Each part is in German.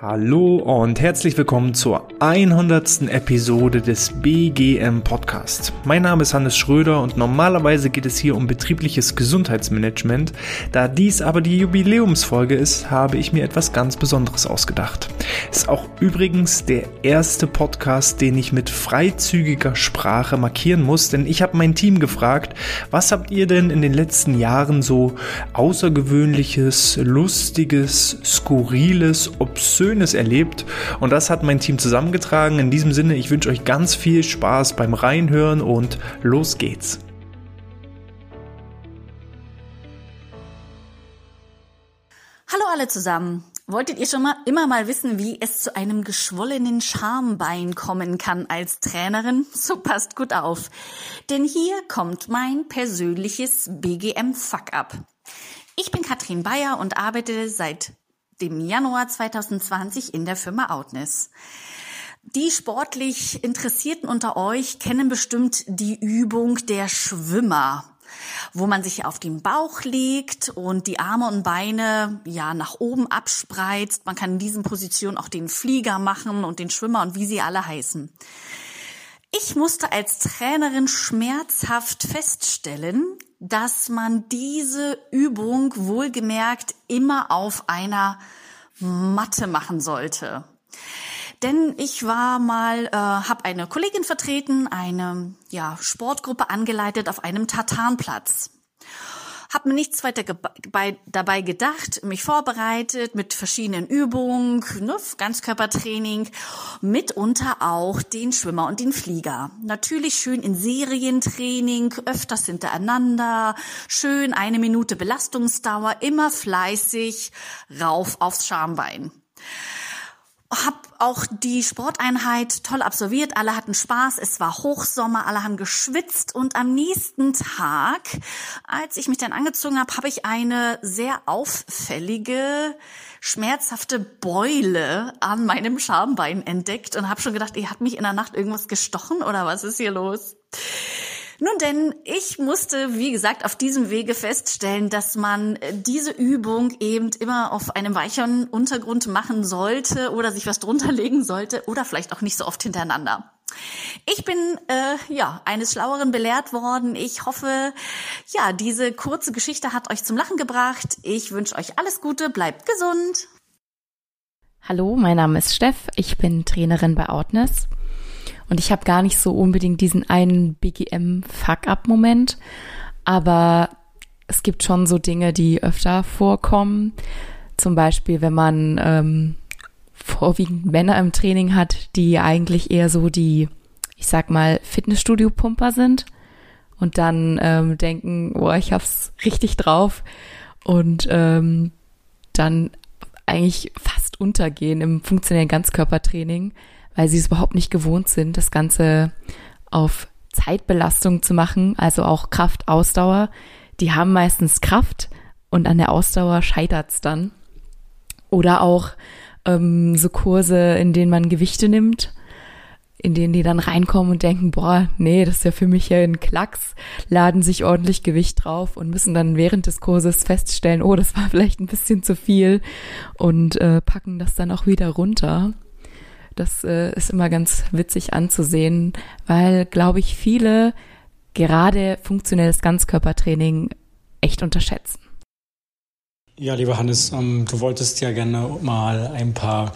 Hallo und herzlich willkommen zur 100. Episode des BGM Podcast. Mein Name ist Hannes Schröder und normalerweise geht es hier um betriebliches Gesundheitsmanagement. Da dies aber die Jubiläumsfolge ist, habe ich mir etwas ganz Besonderes ausgedacht. Ist auch übrigens der erste Podcast, den ich mit freizügiger Sprache markieren muss, denn ich habe mein Team gefragt, was habt ihr denn in den letzten Jahren so außergewöhnliches, lustiges, skurriles, obszönes erlebt und das hat mein Team zusammengetragen. In diesem Sinne, ich wünsche euch ganz viel Spaß beim Reinhören und los geht's. Hallo alle zusammen. Wolltet ihr schon mal immer mal wissen, wie es zu einem geschwollenen Schambein kommen kann als Trainerin? So passt gut auf. Denn hier kommt mein persönliches BGM Fuck up. Ich bin Katrin Bayer und arbeite seit dem Januar 2020 in der Firma Outness. Die sportlich Interessierten unter euch kennen bestimmt die Übung der Schwimmer wo man sich auf den Bauch legt und die Arme und Beine ja nach oben abspreizt. Man kann in diesen Positionen auch den Flieger machen und den Schwimmer und wie sie alle heißen. Ich musste als Trainerin schmerzhaft feststellen, dass man diese Übung wohlgemerkt immer auf einer Matte machen sollte. Denn ich war mal, äh, habe eine Kollegin vertreten, eine ja, Sportgruppe angeleitet auf einem Tartanplatz. Hab mir nichts weiter dabei gedacht, mich vorbereitet mit verschiedenen Übungen, ne, Ganzkörpertraining, mitunter auch den Schwimmer und den Flieger. Natürlich schön in Serientraining, öfters hintereinander, schön eine Minute Belastungsdauer, immer fleißig rauf aufs Schambein habe auch die Sporteinheit toll absolviert. Alle hatten Spaß. Es war Hochsommer. Alle haben geschwitzt. Und am nächsten Tag, als ich mich dann angezogen habe, habe ich eine sehr auffällige, schmerzhafte Beule an meinem Schambein entdeckt und habe schon gedacht, ihr hat mich in der Nacht irgendwas gestochen oder was ist hier los? Nun denn, ich musste, wie gesagt, auf diesem Wege feststellen, dass man äh, diese Übung eben immer auf einem weicheren Untergrund machen sollte oder sich was drunter legen sollte oder vielleicht auch nicht so oft hintereinander. Ich bin äh, ja eines Schlaueren belehrt worden. Ich hoffe, ja, diese kurze Geschichte hat euch zum Lachen gebracht. Ich wünsche euch alles Gute, bleibt gesund. Hallo, mein Name ist Steff. Ich bin Trainerin bei Outness. Und ich habe gar nicht so unbedingt diesen einen BGM-Fuck-up-Moment, aber es gibt schon so Dinge, die öfter vorkommen. Zum Beispiel, wenn man ähm, vorwiegend Männer im Training hat, die eigentlich eher so die, ich sag mal, Fitnessstudio-Pumper sind und dann ähm, denken, oh, ich hab's richtig drauf und ähm, dann eigentlich fast untergehen im funktionellen Ganzkörpertraining, weil sie es überhaupt nicht gewohnt sind, das Ganze auf Zeitbelastung zu machen, also auch Kraft, Ausdauer. Die haben meistens Kraft und an der Ausdauer scheitert's dann. Oder auch ähm, so Kurse, in denen man Gewichte nimmt, in denen die dann reinkommen und denken, boah, nee, das ist ja für mich ja ein Klacks, laden sich ordentlich Gewicht drauf und müssen dann während des Kurses feststellen, oh, das war vielleicht ein bisschen zu viel und äh, packen das dann auch wieder runter. Das äh, ist immer ganz witzig anzusehen, weil, glaube ich, viele gerade funktionelles Ganzkörpertraining echt unterschätzen. Ja, lieber Hannes, ähm, du wolltest ja gerne mal ein paar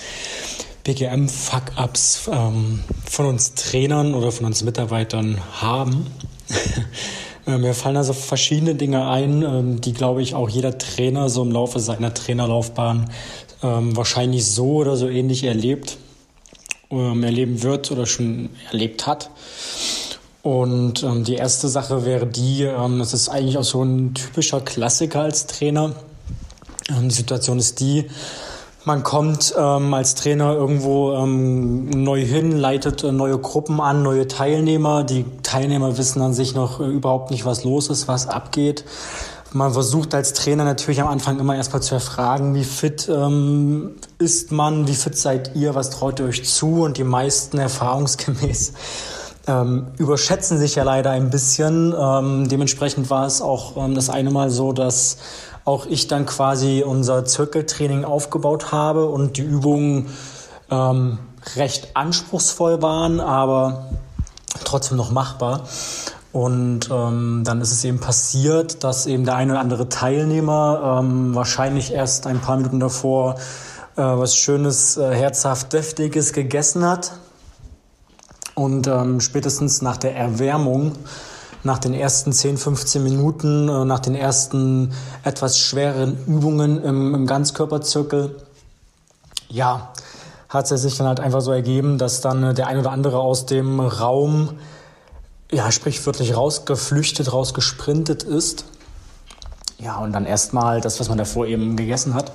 BGM-Fuck-Ups ähm, von uns Trainern oder von uns Mitarbeitern haben. Äh, mir fallen also verschiedene Dinge ein, ähm, die, glaube ich, auch jeder Trainer so im Laufe seiner Trainerlaufbahn ähm, wahrscheinlich so oder so ähnlich erlebt ähm, erleben wird oder schon erlebt hat. Und ähm, die erste Sache wäre die, ähm, das ist eigentlich auch so ein typischer Klassiker als Trainer. Ähm, die Situation ist die, man kommt ähm, als Trainer irgendwo ähm, neu hin, leitet äh, neue Gruppen an, neue Teilnehmer. Die Teilnehmer wissen an sich noch äh, überhaupt nicht, was los ist, was abgeht. Man versucht als Trainer natürlich am Anfang immer erstmal zu erfragen, wie fit ähm, ist man, wie fit seid ihr, was traut ihr euch zu und die meisten erfahrungsgemäß ähm, überschätzen sich ja leider ein bisschen. Ähm, dementsprechend war es auch ähm, das eine Mal so, dass auch ich dann quasi unser Zirkeltraining aufgebaut habe und die Übungen ähm, recht anspruchsvoll waren, aber trotzdem noch machbar. Und ähm, dann ist es eben passiert, dass eben der eine oder andere Teilnehmer ähm, wahrscheinlich erst ein paar Minuten davor äh, was Schönes, äh, herzhaft Deftiges gegessen hat. Und ähm, spätestens nach der Erwärmung, nach den ersten 10, 15 Minuten, äh, nach den ersten etwas schwereren Übungen im, im Ganzkörperzirkel, ja, hat es sich dann halt einfach so ergeben, dass dann äh, der ein oder andere aus dem Raum, ja, sprichwörtlich rausgeflüchtet, rausgesprintet ist. Ja, und dann erstmal das, was man davor eben gegessen hat,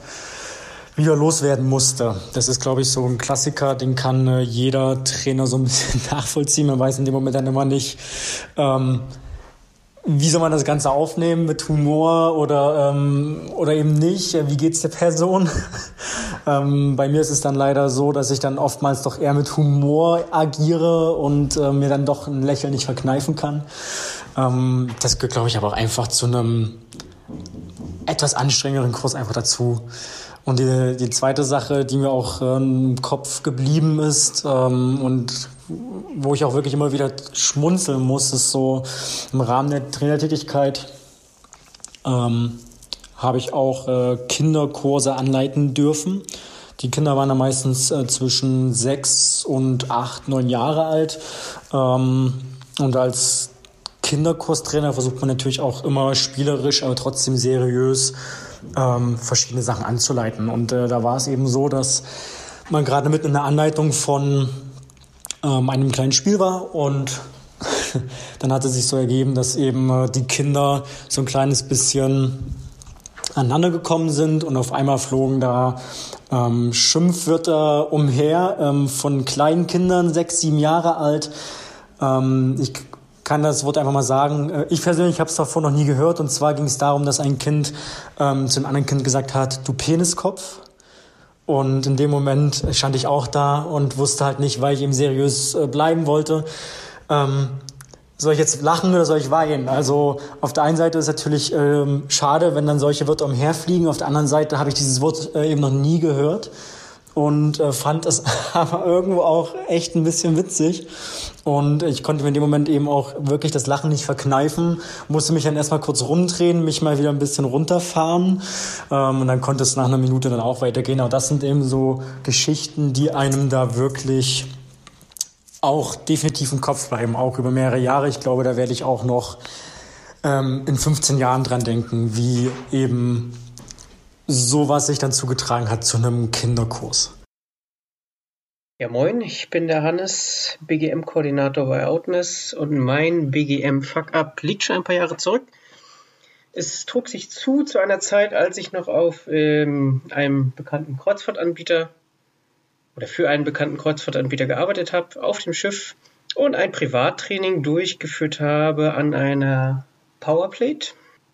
wieder loswerden musste. Das ist, glaube ich, so ein Klassiker, den kann äh, jeder Trainer so ein bisschen nachvollziehen. Man weiß in dem Moment dann immer nicht, ähm, wie soll man das Ganze aufnehmen mit Humor oder, ähm, oder eben nicht? Wie geht's der Person? ähm, bei mir ist es dann leider so, dass ich dann oftmals doch eher mit Humor agiere und äh, mir dann doch ein Lächeln nicht verkneifen kann. Ähm, das gehört, glaube ich, aber auch einfach zu einem etwas anstrengenderen Kurs einfach dazu. Und die, die zweite Sache, die mir auch äh, im Kopf geblieben ist ähm, und wo ich auch wirklich immer wieder schmunzeln muss, ist so im Rahmen der Trainertätigkeit ähm, habe ich auch äh, Kinderkurse anleiten dürfen. Die Kinder waren dann meistens äh, zwischen sechs und acht, neun Jahre alt. Ähm, und als Kinderkurstrainer versucht man natürlich auch immer spielerisch, aber trotzdem seriös ähm, verschiedene Sachen anzuleiten. Und äh, da war es eben so, dass man gerade mit in der Anleitung von ähm, einem kleinen Spiel war und dann hatte sich so ergeben, dass eben äh, die Kinder so ein kleines bisschen aneinander gekommen sind und auf einmal flogen da ähm, Schimpfwörter umher ähm, von kleinen Kindern, sechs, sieben Jahre alt. Ähm, ich kann das Wort einfach mal sagen. Äh, ich persönlich habe es davor noch nie gehört. Und zwar ging es darum, dass ein Kind ähm, zu einem anderen Kind gesagt hat, du Peniskopf. Und in dem Moment stand ich auch da und wusste halt nicht, weil ich eben seriös äh, bleiben wollte. Ähm, soll ich jetzt lachen oder soll ich weinen? Also auf der einen Seite ist es natürlich ähm, schade, wenn dann solche Wörter umherfliegen. Auf der anderen Seite habe ich dieses Wort äh, eben noch nie gehört und äh, fand es aber irgendwo auch echt ein bisschen witzig. Und ich konnte mir in dem Moment eben auch wirklich das Lachen nicht verkneifen, musste mich dann erstmal kurz rumdrehen, mich mal wieder ein bisschen runterfahren ähm, und dann konnte es nach einer Minute dann auch weitergehen. Aber das sind eben so Geschichten, die einem da wirklich auch definitiv im Kopf bleiben, auch über mehrere Jahre. Ich glaube, da werde ich auch noch ähm, in 15 Jahren dran denken, wie eben sowas sich dann zugetragen hat zu einem Kinderkurs. Ja, moin, ich bin der Hannes, BGM-Koordinator bei Outness und mein BGM-Fuck-Up liegt schon ein paar Jahre zurück. Es trug sich zu zu einer Zeit, als ich noch auf ähm, einem bekannten Kreuzfahrtanbieter oder für einen bekannten Kreuzfahrtanbieter gearbeitet habe, auf dem Schiff und ein Privattraining durchgeführt habe an einer Powerplate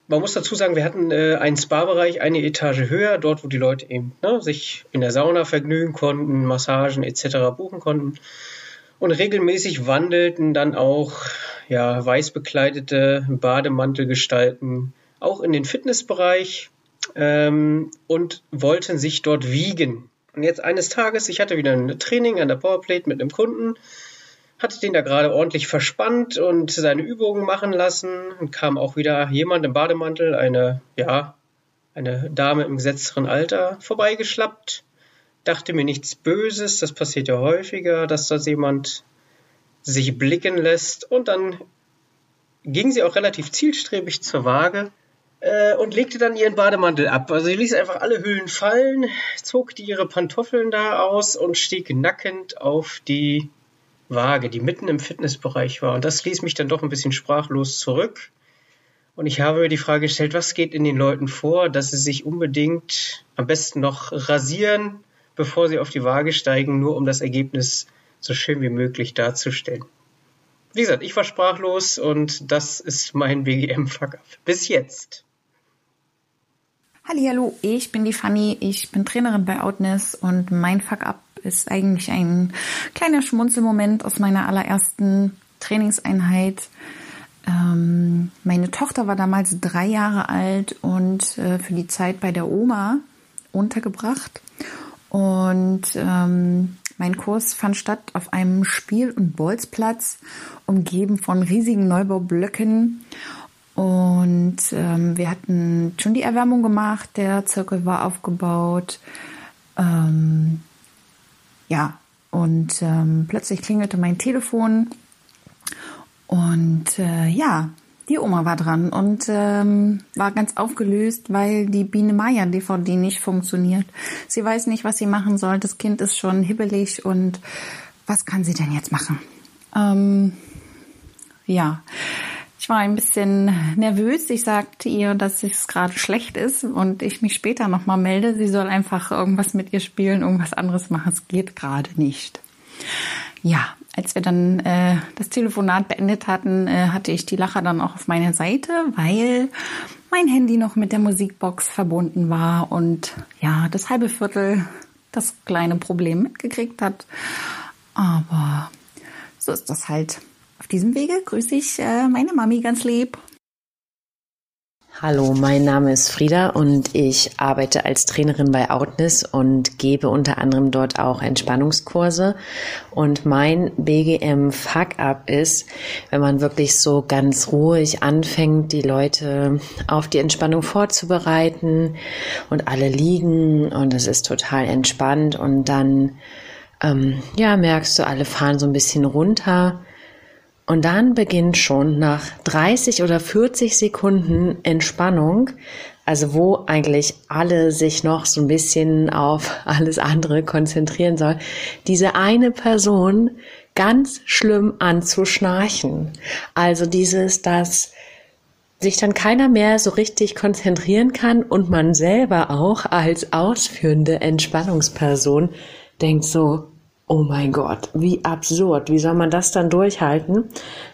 man muss dazu sagen, wir hatten äh, einen Spa-Bereich eine Etage höher, dort wo die Leute eben ne, sich in der Sauna vergnügen konnten, Massagen etc. buchen konnten. Und regelmäßig wandelten dann auch ja, weiß bekleidete Bademantelgestalten auch in den Fitnessbereich ähm, und wollten sich dort wiegen. Und jetzt eines Tages, ich hatte wieder ein Training an der Powerplate mit einem Kunden hatte den da gerade ordentlich verspannt und seine Übungen machen lassen und kam auch wieder jemand im Bademantel, eine, ja, eine Dame im gesetzteren Alter, vorbeigeschlappt. Dachte mir nichts Böses, das passiert ja häufiger, dass da jemand sich blicken lässt und dann ging sie auch relativ zielstrebig zur Waage äh, und legte dann ihren Bademantel ab. Also sie ließ einfach alle Hüllen fallen, zog die ihre Pantoffeln da aus und stieg nackend auf die Waage, die mitten im Fitnessbereich war. Und das ließ mich dann doch ein bisschen sprachlos zurück. Und ich habe mir die Frage gestellt, was geht in den Leuten vor, dass sie sich unbedingt am besten noch rasieren, bevor sie auf die Waage steigen, nur um das Ergebnis so schön wie möglich darzustellen. Wie gesagt, ich war sprachlos und das ist mein BGM-Fuck-Up. Bis jetzt. Hallo, ich bin die Fanny, ich bin Trainerin bei Outness und mein Fuck-Up ist eigentlich ein kleiner Schmunzelmoment aus meiner allerersten Trainingseinheit. Ähm, meine Tochter war damals drei Jahre alt und äh, für die Zeit bei der Oma untergebracht. Und ähm, mein Kurs fand statt auf einem Spiel- und Bolzplatz, umgeben von riesigen Neubaublöcken. Und ähm, wir hatten schon die Erwärmung gemacht, der Zirkel war aufgebaut. Ähm, ja, und ähm, plötzlich klingelte mein Telefon und äh, ja, die Oma war dran und ähm, war ganz aufgelöst, weil die Biene Maya DVD nicht funktioniert. Sie weiß nicht, was sie machen soll. Das Kind ist schon hibbelig und was kann sie denn jetzt machen? Ähm, ja, war ein bisschen nervös. Ich sagte ihr, dass es gerade schlecht ist und ich mich später nochmal melde. Sie soll einfach irgendwas mit ihr spielen, irgendwas anderes machen. Es geht gerade nicht. Ja, als wir dann äh, das Telefonat beendet hatten, äh, hatte ich die Lacher dann auch auf meiner Seite, weil mein Handy noch mit der Musikbox verbunden war und ja, das halbe Viertel das kleine Problem mitgekriegt hat. Aber so ist das halt. Auf diesem Wege grüße ich äh, meine Mami ganz lieb. Hallo, mein Name ist Frieda und ich arbeite als Trainerin bei Outness und gebe unter anderem dort auch Entspannungskurse. Und mein BGM Fuck-up ist, wenn man wirklich so ganz ruhig anfängt, die Leute auf die Entspannung vorzubereiten und alle liegen und es ist total entspannt und dann, ähm, ja, merkst du, alle fahren so ein bisschen runter und dann beginnt schon nach 30 oder 40 Sekunden Entspannung, also wo eigentlich alle sich noch so ein bisschen auf alles andere konzentrieren soll, diese eine Person ganz schlimm anzuschnarchen. Also dieses, dass sich dann keiner mehr so richtig konzentrieren kann und man selber auch als ausführende Entspannungsperson denkt so, oh mein Gott, wie absurd, wie soll man das dann durchhalten,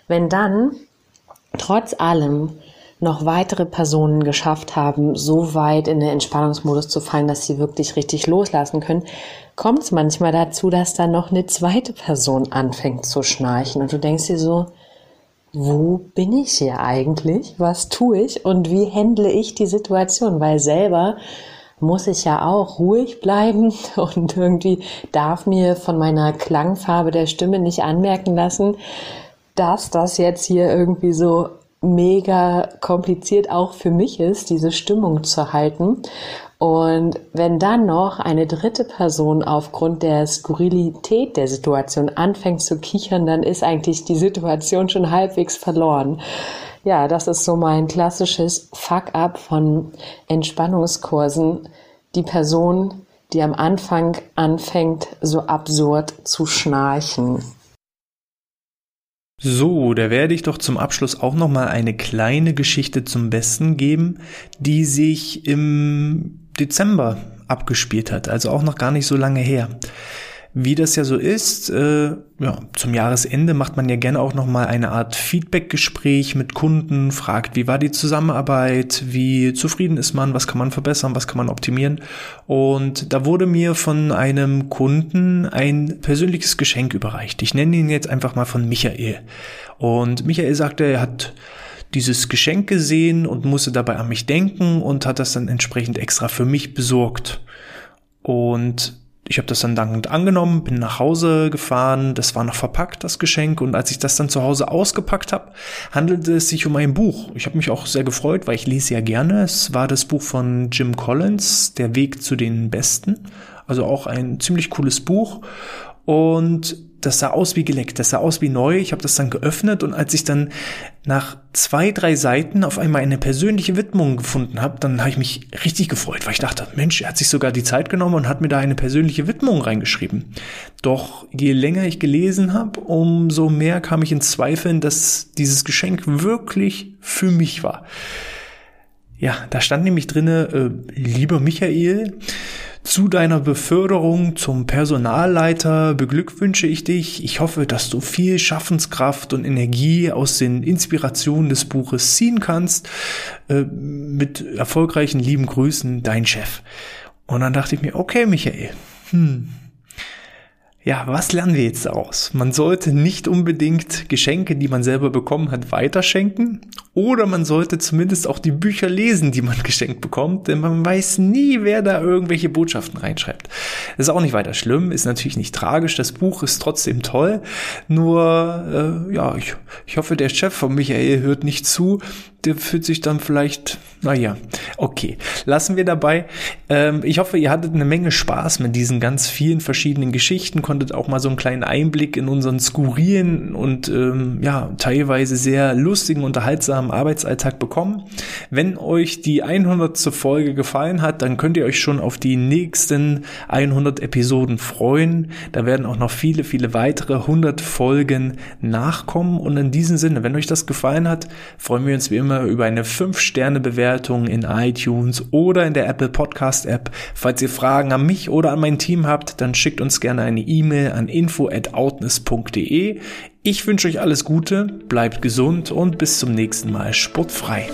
wenn dann trotz allem noch weitere Personen geschafft haben, so weit in den Entspannungsmodus zu fallen, dass sie wirklich richtig loslassen können, kommt es manchmal dazu, dass dann noch eine zweite Person anfängt zu schnarchen und du denkst dir so, wo bin ich hier eigentlich? Was tue ich? Und wie handle ich die Situation? Weil selber muss ich ja auch ruhig bleiben und irgendwie darf mir von meiner Klangfarbe der Stimme nicht anmerken lassen, dass das jetzt hier irgendwie so mega kompliziert auch für mich ist, diese Stimmung zu halten. Und wenn dann noch eine dritte Person aufgrund der Skurrilität der Situation anfängt zu kichern, dann ist eigentlich die Situation schon halbwegs verloren. Ja, das ist so mein klassisches Fuck-up von Entspannungskursen. Die Person, die am Anfang anfängt, so absurd zu schnarchen. So, da werde ich doch zum Abschluss auch noch mal eine kleine Geschichte zum Besten geben, die sich im Dezember abgespielt hat, also auch noch gar nicht so lange her. Wie das ja so ist, äh, ja, zum Jahresende macht man ja gerne auch noch mal eine Art Feedback-Gespräch mit Kunden, fragt, wie war die Zusammenarbeit, wie zufrieden ist man, was kann man verbessern, was kann man optimieren. Und da wurde mir von einem Kunden ein persönliches Geschenk überreicht. Ich nenne ihn jetzt einfach mal von Michael. Und Michael sagte, er hat dieses Geschenk gesehen und musste dabei an mich denken und hat das dann entsprechend extra für mich besorgt. Und ich habe das dann dankend angenommen, bin nach Hause gefahren, das war noch verpackt, das Geschenk, und als ich das dann zu Hause ausgepackt habe, handelte es sich um ein Buch. Ich habe mich auch sehr gefreut, weil ich lese ja gerne. Es war das Buch von Jim Collins, Der Weg zu den Besten. Also auch ein ziemlich cooles Buch. Und das sah aus wie geleckt, das sah aus wie neu. Ich habe das dann geöffnet und als ich dann nach zwei, drei Seiten auf einmal eine persönliche Widmung gefunden habe, dann habe ich mich richtig gefreut, weil ich dachte, Mensch, er hat sich sogar die Zeit genommen und hat mir da eine persönliche Widmung reingeschrieben. Doch je länger ich gelesen habe, umso mehr kam ich in Zweifeln, dass dieses Geschenk wirklich für mich war. Ja, da stand nämlich drinne, äh, lieber Michael, zu deiner Beförderung zum Personalleiter beglückwünsche ich dich. Ich hoffe, dass du viel Schaffenskraft und Energie aus den Inspirationen des Buches ziehen kannst. Äh, mit erfolgreichen lieben Grüßen, dein Chef. Und dann dachte ich mir, okay, Michael, hm, Ja, was lernen wir jetzt daraus? Man sollte nicht unbedingt Geschenke, die man selber bekommen hat, weiterschenken. Oder man sollte zumindest auch die Bücher lesen, die man geschenkt bekommt, denn man weiß nie, wer da irgendwelche Botschaften reinschreibt. Ist auch nicht weiter schlimm, ist natürlich nicht tragisch. Das Buch ist trotzdem toll. Nur, äh, ja, ich, ich hoffe, der Chef von Michael hört nicht zu. Der fühlt sich dann vielleicht, naja, okay, lassen wir dabei. Ähm, ich hoffe, ihr hattet eine Menge Spaß mit diesen ganz vielen verschiedenen Geschichten, konntet auch mal so einen kleinen Einblick in unseren skurrilen und ähm, ja, teilweise sehr lustigen, unterhaltsamen Arbeitsalltag bekommen. Wenn euch die 100. Folge gefallen hat, dann könnt ihr euch schon auf die nächsten 100 Episoden freuen. Da werden auch noch viele, viele weitere 100 Folgen nachkommen. Und in diesem Sinne, wenn euch das gefallen hat, freuen wir uns wie immer über eine 5-Sterne-Bewertung in iTunes oder in der Apple Podcast App. Falls ihr Fragen an mich oder an mein Team habt, dann schickt uns gerne eine E-Mail an info@outness.de. Ich wünsche euch alles Gute, bleibt gesund und bis zum nächsten Mal sportfrei.